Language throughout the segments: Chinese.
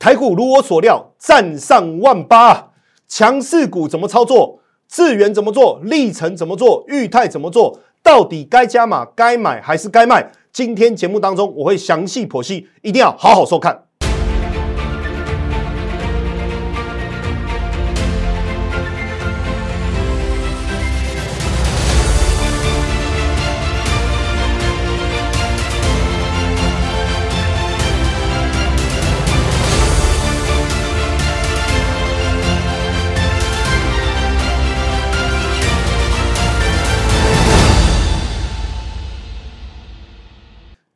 台股如我所料，站上万八，强势股怎么操作？智源怎么做？历程怎么做？裕泰怎么做？到底该加码、该买还是该卖？今天节目当中我会详细剖析，一定要好好收看。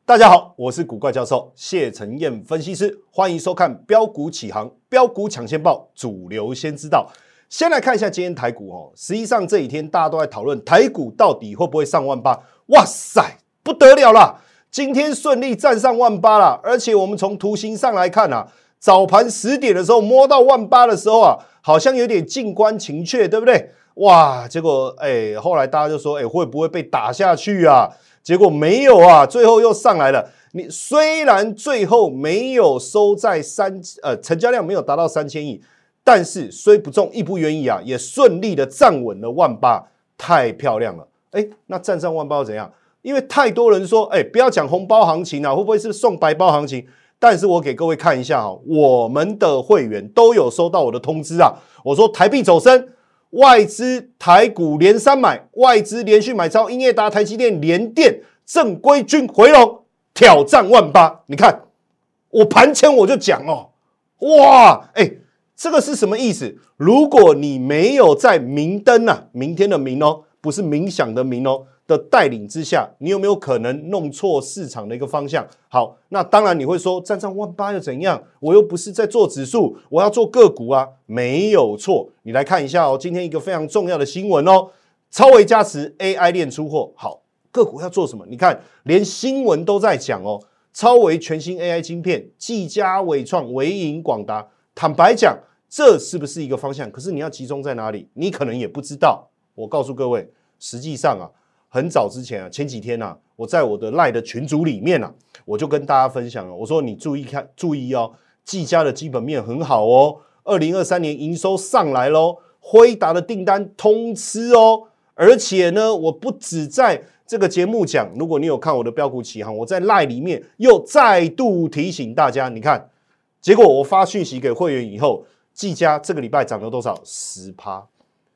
大家好，我是古怪教授谢承彦分析师，欢迎收看标股起航，标股抢先报，主流先知道。先来看一下今天台股哦，实际上这几天大家都在讨论台股到底会不会上万八？哇塞，不得了啦！今天顺利站上万八了，而且我们从图形上来看啊，早盘十点的时候摸到万八的时候啊，好像有点近观情怯，对不对？哇，结果哎，后来大家就说，哎，会不会被打下去啊？结果没有啊，最后又上来了。你虽然最后没有收在三呃成交量没有达到三千亿，但是虽不中亦不愿意啊，也顺利的站稳了万八，太漂亮了。哎，那站上万八又怎样？因为太多人说，哎，不要讲红包行情啊，会不会是送白包行情？但是我给各位看一下啊，我们的会员都有收到我的通知啊，我说台币走升。外资台股连三买，外资连续买超英业达、台积电、联电、正规军回笼，挑战万八。你看，我盘前我就讲哦，哇，哎，这个是什么意思？如果你没有在明灯啊，明天的明哦，不是冥想的冥哦。的带领之下，你有没有可能弄错市场的一个方向？好，那当然你会说，站上万八又怎样？我又不是在做指数，我要做个股啊，没有错。你来看一下哦，今天一个非常重要的新闻哦，超维加持 AI 链出货。好，个股要做什么？你看，连新闻都在讲哦，超维全新 AI 晶片，技嘉、伟创、维影、广达。坦白讲，这是不是一个方向？可是你要集中在哪里？你可能也不知道。我告诉各位，实际上啊。很早之前啊，前几天呐，我在我的赖的群组里面啊，我就跟大家分享了，我说你注意看，注意哦，技嘉的基本面很好哦，二零二三年营收上来喽，辉达的订单通吃哦，而且呢，我不止在这个节目讲，如果你有看我的标股起航，我在赖里面又再度提醒大家，你看，结果我发讯息给会员以后，技嘉这个礼拜涨了多少？十趴，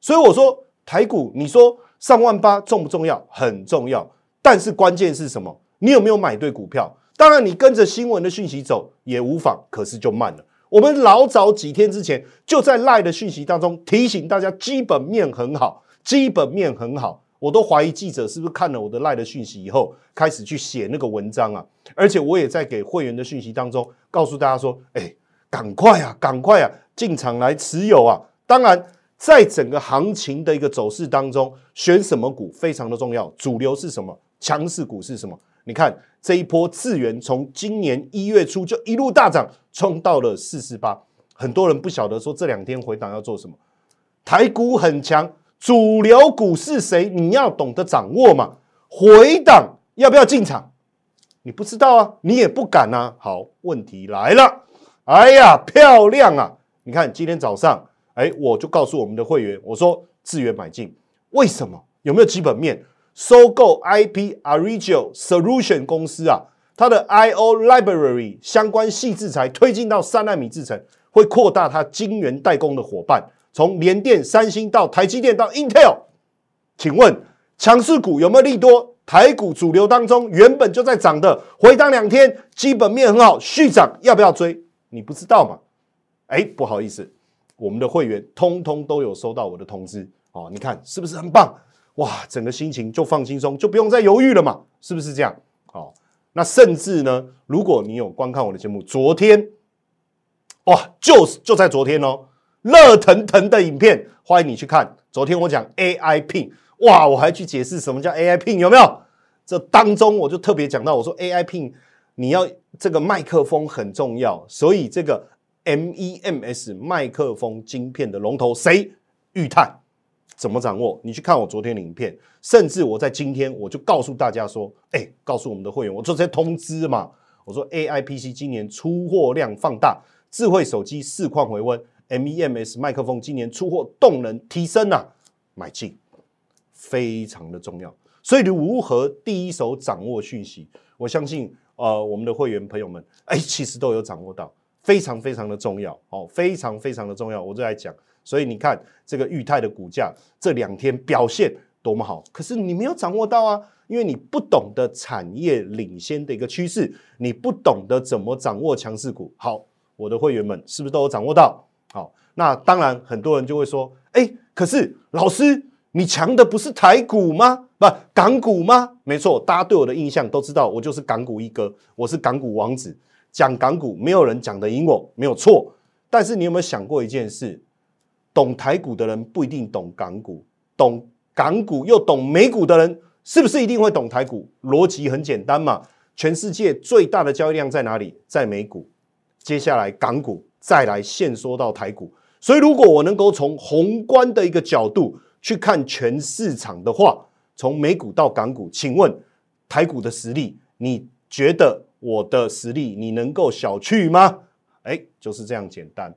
所以我说台股，你说。上万八重不重要？很重要，但是关键是什么？你有没有买对股票？当然，你跟着新闻的讯息走也无妨，可是就慢了。我们老早几天之前就在赖的讯息当中提醒大家，基本面很好，基本面很好。我都怀疑记者是不是看了我的赖的讯息以后，开始去写那个文章啊？而且我也在给会员的讯息当中告诉大家说：“哎，赶快啊，赶快啊，进场来持有啊！”当然。在整个行情的一个走势当中，选什么股非常的重要。主流是什么？强势股是什么？你看这一波资源从今年一月初就一路大涨，冲到了四四八。很多人不晓得说这两天回档要做什么。台股很强，主流股是谁？你要懂得掌握嘛。回档要不要进场？你不知道啊，你也不敢啊。好，问题来了。哎呀，漂亮啊！你看今天早上。哎，我就告诉我们的会员，我说资源买进，为什么？有没有基本面？收购 IP Arigio Solution 公司啊，它的 I/O Library 相关细制材推进到三纳米制程，会扩大它晶圆代工的伙伴，从联电、三星到台积电到 Intel。请问强势股有没有利多？台股主流当中原本就在涨的，回档两天，基本面很好，续涨，要不要追？你不知道吗？哎，不好意思。我们的会员通通都有收到我的通知哦，你看是不是很棒？哇，整个心情就放轻松，就不用再犹豫了嘛，是不是这样？好，那甚至呢，如果你有观看我的节目，昨天哇，就是就在昨天哦，热腾腾的影片，欢迎你去看。昨天我讲 AI Pin，哇，我还去解释什么叫 AI Pin，有没有？这当中我就特别讲到，我说 AI Pin 你要这个麦克风很重要，所以这个。MEMS 麦克风晶片的龙头谁？裕泰怎么掌握？你去看我昨天的影片，甚至我在今天我就告诉大家说，哎，告诉我们的会员，我做这些通知嘛。我说 AI PC 今年出货量放大，智慧手机市况回温，MEMS 麦克风今年出货动能提升啊，买进非常的重要。所以如何第一手掌握讯息，我相信呃我们的会员朋友们，哎，其实都有掌握到，非常非常的重要哦，非常非常的重要。我就在讲，所以你看这个裕泰的股价这两天表现多么好，可是你没有掌握到啊。因为你不懂得产业领先的一个趋势，你不懂得怎么掌握强势股。好，我的会员们是不是都有掌握到？好，那当然很多人就会说，哎，可是老师，你强的不是台股吗？不，港股吗？没错，大家对我的印象都知道，我就是港股一哥，我是港股王子。讲港股，没有人讲得赢我，没有错。但是你有没有想过一件事？懂台股的人不一定懂港股，懂港股又懂美股的人。是不是一定会懂台股？逻辑很简单嘛。全世界最大的交易量在哪里？在美股。接下来港股，再来现说到台股。所以，如果我能够从宏观的一个角度去看全市场的话，从美股到港股，请问台股的实力，你觉得我的实力你能够小觑吗？哎，就是这样简单。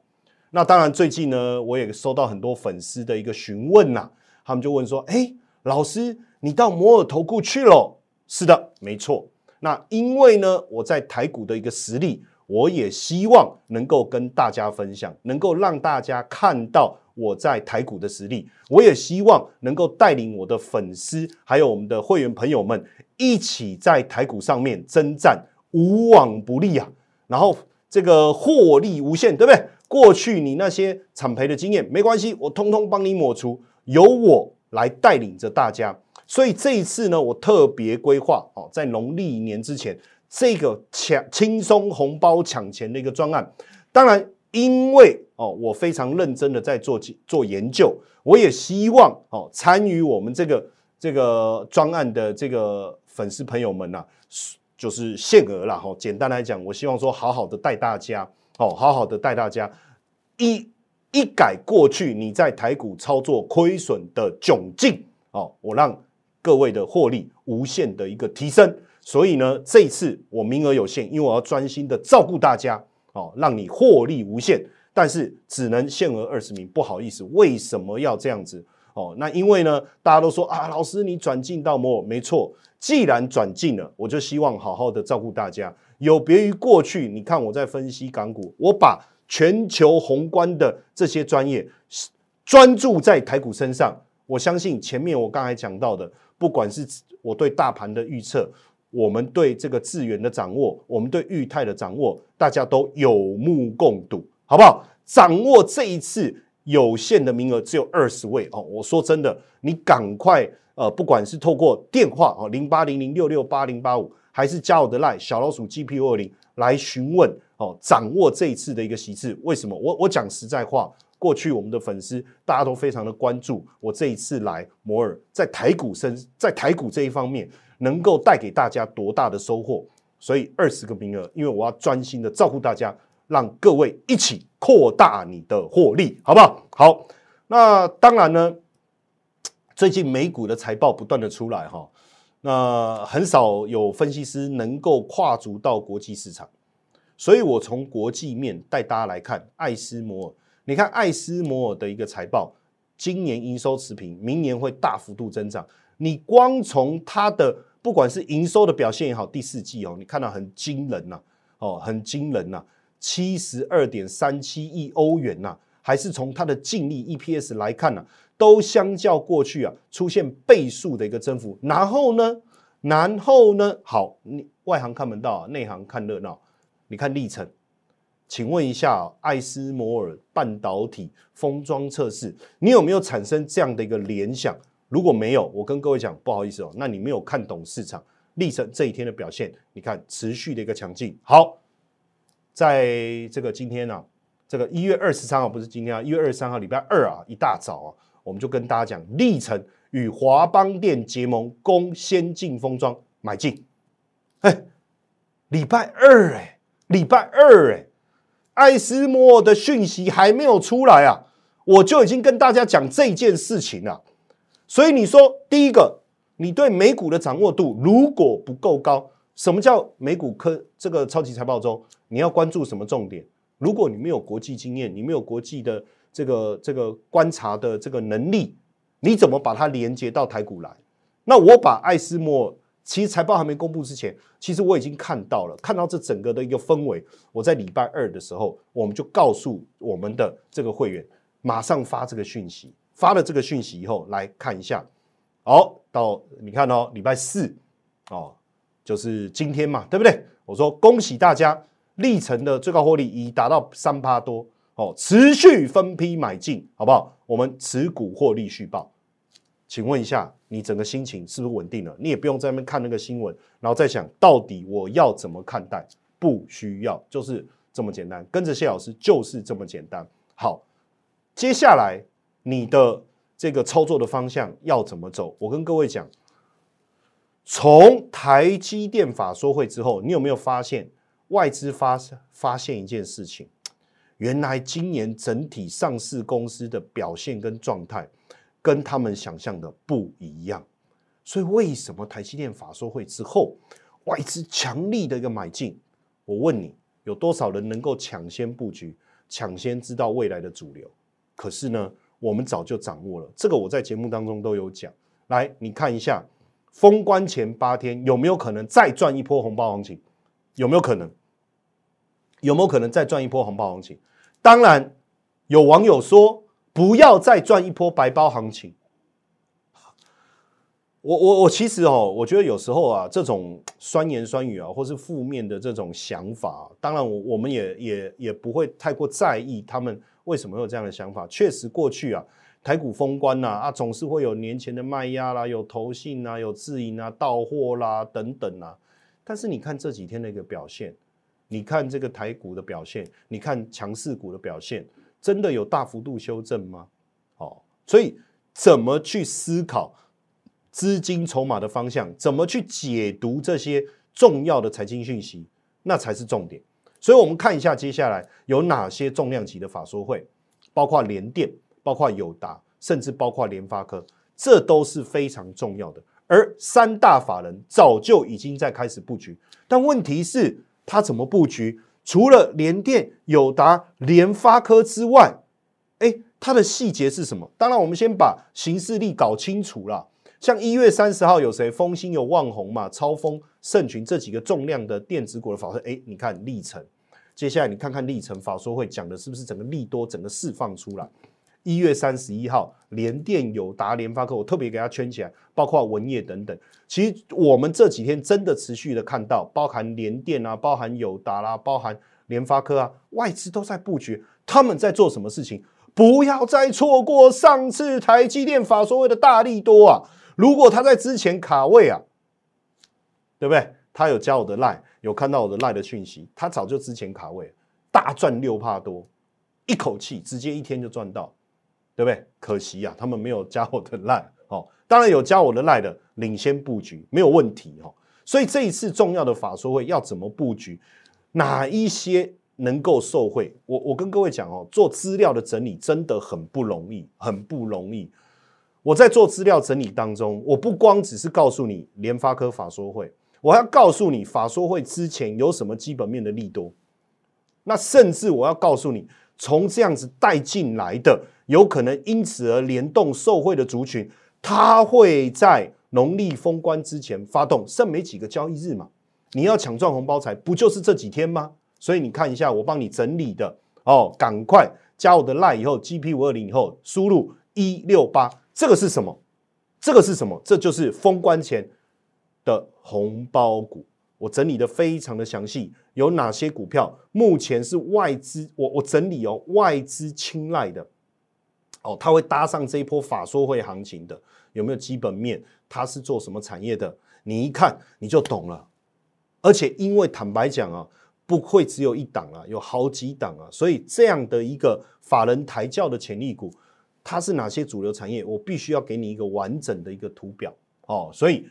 那当然，最近呢，我也收到很多粉丝的一个询问呐，他们就问说：“哎，老师。”你到摩尔投顾去了？是的，没错。那因为呢，我在台股的一个实力，我也希望能够跟大家分享，能够让大家看到我在台股的实力。我也希望能够带领我的粉丝，还有我们的会员朋友们，一起在台股上面征战，无往不利啊！然后这个获利无限，对不对？过去你那些惨赔的经验没关系，我通通帮你抹除，由我来带领着大家。所以这一次呢，我特别规划哦，在农历年之前，这个抢轻松红包抢钱的一个专案。当然，因为哦，我非常认真的在做做研究，我也希望哦，参与我们这个这个专案的这个粉丝朋友们呐，就是限额了哈。简单来讲，我希望说，好好的带大家哦，好好的带大家一一改过去你在台股操作亏损的窘境哦，我让。各位的获利无限的一个提升，所以呢，这次我名额有限，因为我要专心的照顾大家哦，让你获利无限，但是只能限额二十名，不好意思，为什么要这样子哦？那因为呢，大家都说啊，老师你转进到摩尔，没错，既然转进了，我就希望好好的照顾大家，有别于过去，你看我在分析港股，我把全球宏观的这些专业专注在台股身上，我相信前面我刚才讲到的。不管是我对大盘的预测，我们对这个资源的掌握，我们对裕泰的掌握，大家都有目共睹，好不好？掌握这一次有限的名额只有二十位哦。我说真的，你赶快呃，不管是透过电话哦，零八零零六六八零八五，还是加我的 line 小老鼠 GPU 二零来询问哦，掌握这一次的一个席次。为什么？我我讲实在话。过去我们的粉丝大家都非常的关注我这一次来摩尔在台股身在台股这一方面能够带给大家多大的收获，所以二十个名额，因为我要专心的照顾大家，让各位一起扩大你的获利，好不好？好，那当然呢，最近美股的财报不断的出来哈，那很少有分析师能够跨足到国际市场，所以我从国际面带大家来看艾斯摩尔。你看艾斯摩尔的一个财报，今年营收持平，明年会大幅度增长。你光从它的不管是营收的表现也好，第四季哦，你看到很惊人呐，哦，很惊人呐，七十二点三七亿欧元呐，还是从它的净利 EPS 来看呢，都相较过去啊出现倍数的一个增幅。然后呢，然后呢，好，你外行看门道，内行看热闹。你看历程。请问一下，艾斯摩尔半导体封装测试，你有没有产生这样的一个联想？如果没有，我跟各位讲，不好意思哦，那你没有看懂市场历程这一天的表现。你看持续的一个强劲。好，在这个今天呢，这个一月二十三号不是今天啊，一月二十三号礼拜二啊，一大早啊，我们就跟大家讲，历程与华邦电结盟，攻先进封装买进。哎，礼拜二哎，礼拜二哎。艾斯摩尔的讯息还没有出来啊，我就已经跟大家讲这件事情了。所以你说，第一个，你对美股的掌握度如果不够高，什么叫美股科这个超级财报中你要关注什么重点？如果你没有国际经验，你没有国际的这个这个观察的这个能力，你怎么把它连接到台股来？那我把艾斯莫，其实财报还没公布之前，其实我已经看到了，看到这整个的一个氛围。我在礼拜二的时候，我们就告诉我们的这个会员，马上发这个讯息。发了这个讯息以后，来看一下。好，到你看哦，礼拜四哦，就是今天嘛，对不对？我说恭喜大家，历程的最高获利已达到三趴多哦，持续分批买进，好不好？我们持股获利续报。请问一下，你整个心情是不是稳定了？你也不用在那边看那个新闻，然后再想到底我要怎么看待？不需要，就是这么简单。跟着谢老师就是这么简单。好，接下来你的。这个操作的方向要怎么走？我跟各位讲，从台积电法说会之后，你有没有发现外资发发现一件事情？原来今年整体上市公司的表现跟状态跟他们想象的不一样。所以为什么台积电法说会之后外资强力的一个买进？我问你，有多少人能够抢先布局、抢先知道未来的主流？可是呢？我们早就掌握了，这个我在节目当中都有讲。来，你看一下，封关前八天有没有可能再赚一波红包行情？有没有可能？有没有可能再赚一波红包行情？当然，有网友说不要再赚一波白包行情。我我我其实哦，我觉得有时候啊，这种酸言酸语啊，或是负面的这种想法，当然我我们也也也不会太过在意他们。为什么有这样的想法？确实，过去啊，台股封关呐，啊，总是会有年前的卖压啦，有投信啊，有自营啊，到货啦等等啊。但是你看这几天的一个表现，你看这个台股的表现，你看强势股的表现，真的有大幅度修正吗？哦，所以怎么去思考资金筹码的方向，怎么去解读这些重要的财经讯息，那才是重点。所以，我们看一下接下来有哪些重量级的法说会，包括联电、包括友达，甚至包括联发科，这都是非常重要的。而三大法人早就已经在开始布局，但问题是，他怎么布局？除了联电、友达、联发科之外，哎，它的细节是什么？当然，我们先把形势力搞清楚了。像一月三十号有谁？风兴有旺宏嘛？超风、盛群这几个重量的电子股的法说，哎，你看历程。接下来你看看历程法说会讲的是不是整个利多整个释放出来？一月三十一号，联电、友达、联发科，我特别给它圈起来，包括文业等等。其实我们这几天真的持续的看到，包含联电啊，包含友达啦，包含联发科啊，外资都在布局，他们在做什么事情？不要再错过上次台积电法所谓的大利多啊！如果他在之前卡位啊，对不对？他有加我的 line，有看到我的 line 的讯息，他早就之前卡位，大赚六帕多，一口气直接一天就赚到，对不对？可惜啊，他们没有加我的 line 哦。当然有加我的 line 的，领先布局没有问题哦。所以这一次重要的法说会要怎么布局，哪一些能够受惠？我我跟各位讲哦，做资料的整理真的很不容易，很不容易。我在做资料整理当中，我不光只是告诉你联发科法说会。我要告诉你，法说会之前有什么基本面的利多，那甚至我要告诉你，从这样子带进来的，有可能因此而联动受贿的族群，它会在农历封关之前发动，剩没几个交易日嘛？你要抢赚红包财，不就是这几天吗？所以你看一下我帮你整理的哦，赶快加我的 line 以后，GP 五二零以后输入一六八，这个是什么？这个是什么？这就是封关前。的红包股，我整理的非常的详细，有哪些股票目前是外资？我我整理哦，外资青睐的，哦，它会搭上这一波法说会行情的，有没有基本面？它是做什么产业的？你一看你就懂了。而且因为坦白讲啊，不会只有一档啊，有好几档啊，所以这样的一个法人抬轿的潜力股，它是哪些主流产业？我必须要给你一个完整的一个图表哦，所以。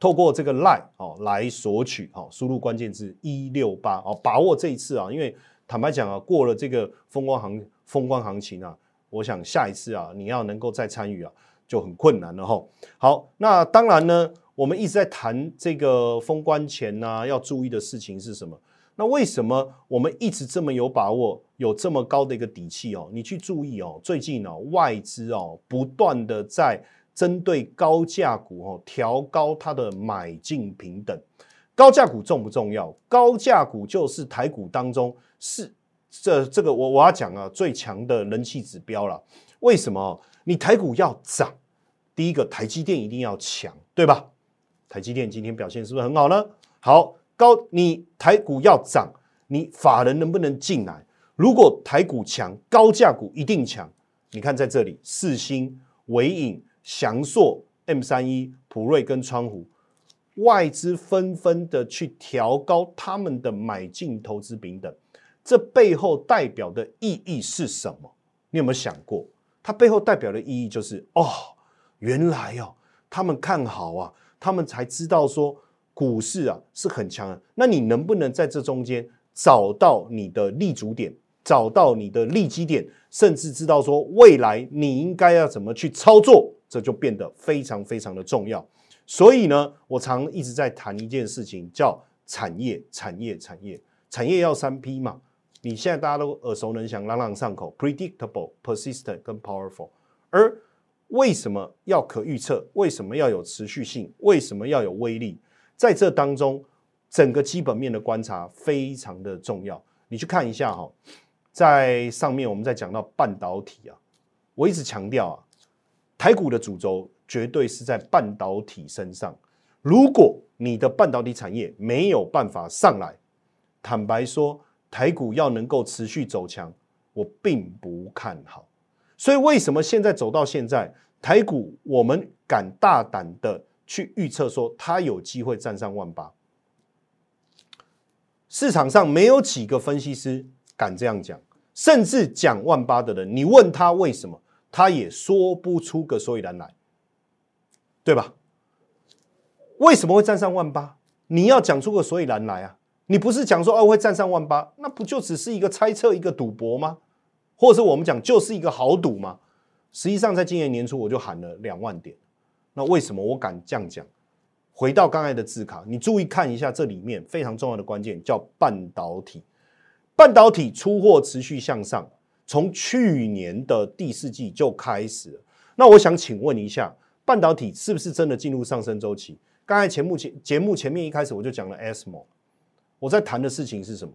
透过这个 line 哦来索取哦，输入关键字一六八哦，把握这一次啊，因为坦白讲啊，过了这个风光行风光行情啊，我想下一次啊，你要能够再参与啊，就很困难了哈。好，那当然呢，我们一直在谈这个封关前呢要注意的事情是什么？那为什么我们一直这么有把握，有这么高的一个底气哦？你去注意哦，最近哦，外资哦不断的在针对高价股哦调高它的买进平等。高价股重不重要？高价股就是台股当中是这这个我我要讲啊最强的人气指标了。为什么？你台股要涨，第一个台积电一定要强，对吧？台积电今天表现是不是很好呢？好。高，你台股要涨，你法人能不能进来？如果台股强，高价股一定强。你看在这里，四星、伟影、翔硕、M 三一、普瑞跟川湖，外资纷纷的去调高他们的买进投资平等，这背后代表的意义是什么？你有没有想过？它背后代表的意义就是，哦，原来哦，他们看好啊，他们才知道说。股市啊是很强的，那你能不能在这中间找到你的立足点，找到你的利基点，甚至知道说未来你应该要怎么去操作，这就变得非常非常的重要。所以呢，我常一直在谈一件事情，叫产业、产业、产业、产业要三 P 嘛。你现在大家都耳熟能详、朗朗上口：predictable、persistent 跟 powerful。而为什么要可预测？为什么要有持续性？为什么要有威力？在这当中，整个基本面的观察非常的重要。你去看一下哈，在上面我们在讲到半导体啊，我一直强调啊，台股的主轴绝对是在半导体身上。如果你的半导体产业没有办法上来，坦白说，台股要能够持续走强，我并不看好。所以为什么现在走到现在，台股我们敢大胆的？去预测说它有机会站上万八，市场上没有几个分析师敢这样讲，甚至讲万八的人，你问他为什么，他也说不出个所以然来，对吧？为什么会站上万八？你要讲出个所以然来啊！你不是讲说哦会站上万八，那不就只是一个猜测、一个赌博吗？或者是我们讲就是一个豪赌吗？实际上，在今年年初我就喊了两万点。那为什么我敢这样讲？回到刚才的字卡，你注意看一下这里面非常重要的关键，叫半导体。半导体出货持续向上，从去年的第四季就开始了。那我想请问一下，半导体是不是真的进入上升周期？刚才前目前节目前面一开始我就讲了 ASML，我在谈的事情是什么？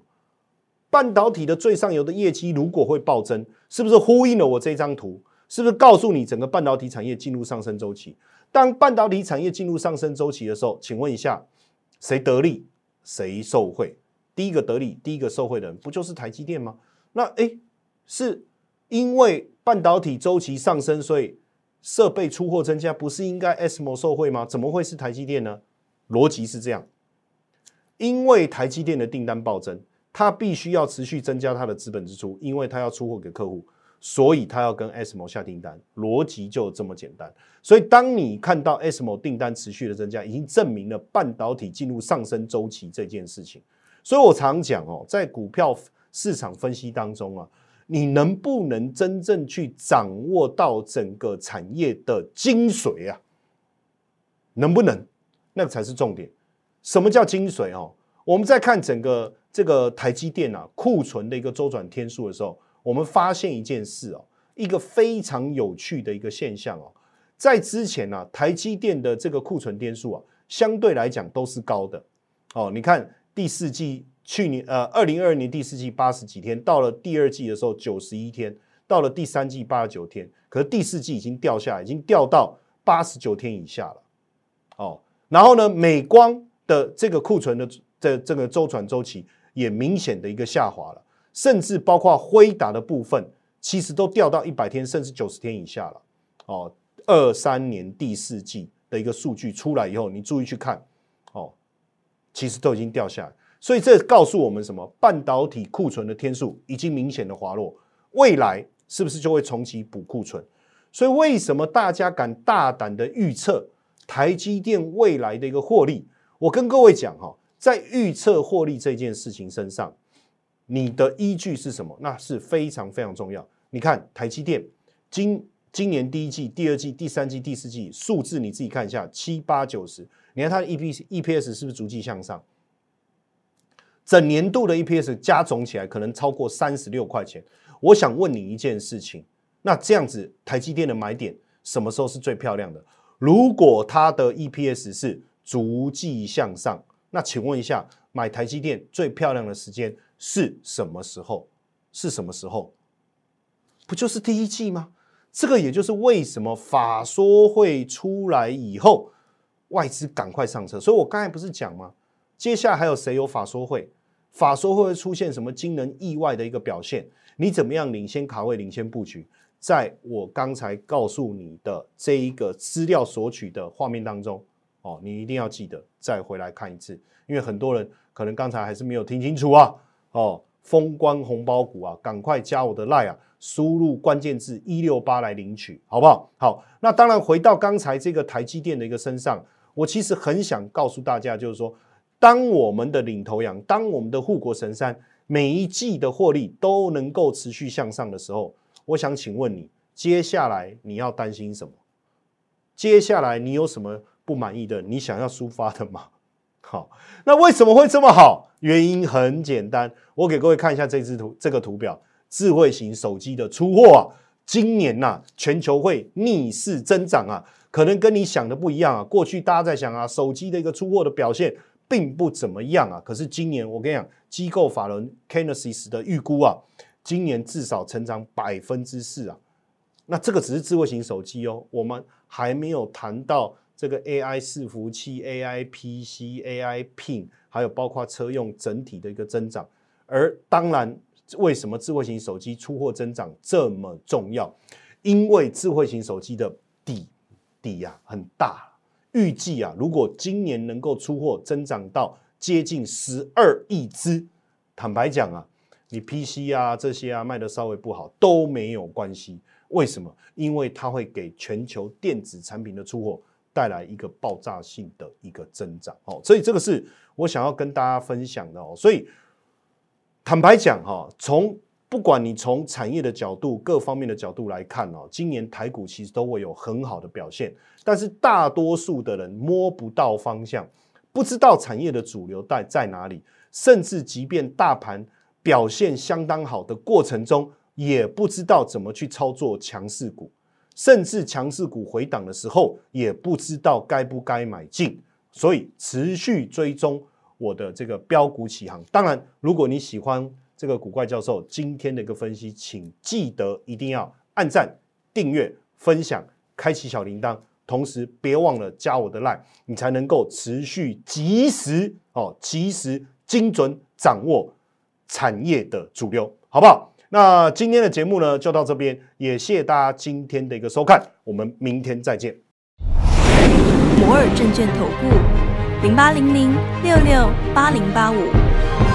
半导体的最上游的业绩如果会暴增，是不是呼应了我这张图？是不是告诉你整个半导体产业进入上升周期？当半导体产业进入上升周期的时候，请问一下，谁得利，谁受惠？第一个得利、第一个受惠的人，不就是台积电吗？那诶，是因为半导体周期上升，所以设备出货增加，不是应该 SMO 受惠吗？怎么会是台积电呢？逻辑是这样，因为台积电的订单暴增，它必须要持续增加它的资本支出，因为它要出货给客户。所以它要跟 SMO 下订单，逻辑就这么简单。所以当你看到 SMO 订单持续的增加，已经证明了半导体进入上升周期这件事情。所以我常讲哦，在股票市场分析当中啊，你能不能真正去掌握到整个产业的精髓啊？能不能？那个才是重点。什么叫精髓哦？我们在看整个这个台积电啊库存的一个周转天数的时候。我们发现一件事哦，一个非常有趣的一个现象哦，在之前呢，台积电的这个库存天数啊，相对来讲都是高的哦。你看第四季去年呃，二零二二年第四季八十几天，到了第二季的时候九十一天，到了第三季八十九天，可是第四季已经掉下，已经掉到八十九天以下了哦。然后呢，美光的这个库存的这这个周转周期也明显的一个下滑了。甚至包括辉达的部分，其实都掉到一百天甚至九十天以下了。哦，二三年第四季的一个数据出来以后，你注意去看，哦，其实都已经掉下。所以这告诉我们什么？半导体库存的天数已经明显的滑落，未来是不是就会重启补库存？所以为什么大家敢大胆的预测台积电未来的一个获利？我跟各位讲哈，在预测获利这件事情身上。你的依据是什么？那是非常非常重要。你看台积电今今年第一季、第二季、第三季、第四季数字，你自己看一下七八九十。你看它的 E P E P S 是不是逐季向上？整年度的 EPS 加总起来可能超过三十六块钱。我想问你一件事情，那这样子台积电的买点什么时候是最漂亮的？如果它的 EPS 是逐季向上，那请问一下，买台积电最漂亮的时间是什么时候？是什么时候？不就是第一季吗？这个也就是为什么法说会出来以后，外资赶快上车。所以我刚才不是讲吗？接下来还有谁有法说会？法说会会出现什么惊人意外的一个表现？你怎么样领先卡位、领先布局？在我刚才告诉你的这一个资料索取的画面当中，哦，你一定要记得再回来看一次，因为很多人可能刚才还是没有听清楚啊，哦。风光红包股啊，赶快加我的 line 啊，输入关键字一六八来领取，好不好？好，那当然回到刚才这个台积电的一个身上，我其实很想告诉大家，就是说，当我们的领头羊，当我们的护国神山每一季的获利都能够持续向上的时候，我想请问你，接下来你要担心什么？接下来你有什么不满意的？你想要抒发的吗？好，那为什么会这么好？原因很简单，我给各位看一下这支图，这个图表，智慧型手机的出货啊，今年呐，全球会逆势增长啊，可能跟你想的不一样啊。过去大家在想啊，手机的一个出货的表现并不怎么样啊，可是今年我跟你讲，机构法人 k e n e s i s 的预估啊，今年至少成长百分之四啊。那这个只是智慧型手机哦，我们还没有谈到。这个 AI 伺服器、AI PC、AI Pin，还有包括车用整体的一个增长，而当然，为什么智慧型手机出货增长这么重要？因为智慧型手机的底底呀很大，预计啊，如果今年能够出货增长到接近十二亿只，坦白讲啊，你 PC 啊这些啊卖的稍微不好都没有关系。为什么？因为它会给全球电子产品的出货。带来一个爆炸性的一个增长，哦，所以这个是我想要跟大家分享的哦。所以坦白讲哈，从不管你从产业的角度、各方面的角度来看哦，今年台股其实都会有很好的表现，但是大多数的人摸不到方向，不知道产业的主流带在哪里，甚至即便大盘表现相当好的过程中，也不知道怎么去操作强势股。甚至强势股回档的时候，也不知道该不该买进，所以持续追踪我的这个标股起航。当然，如果你喜欢这个古怪教授今天的一个分析，请记得一定要按赞、订阅、分享、开启小铃铛，同时别忘了加我的 line，你才能够持续及时哦，及时精准掌握产业的主流，好不好？那今天的节目呢，就到这边，也谢谢大家今天的一个收看，我们明天再见。摩尔证券投顾零八零零六六八零八五。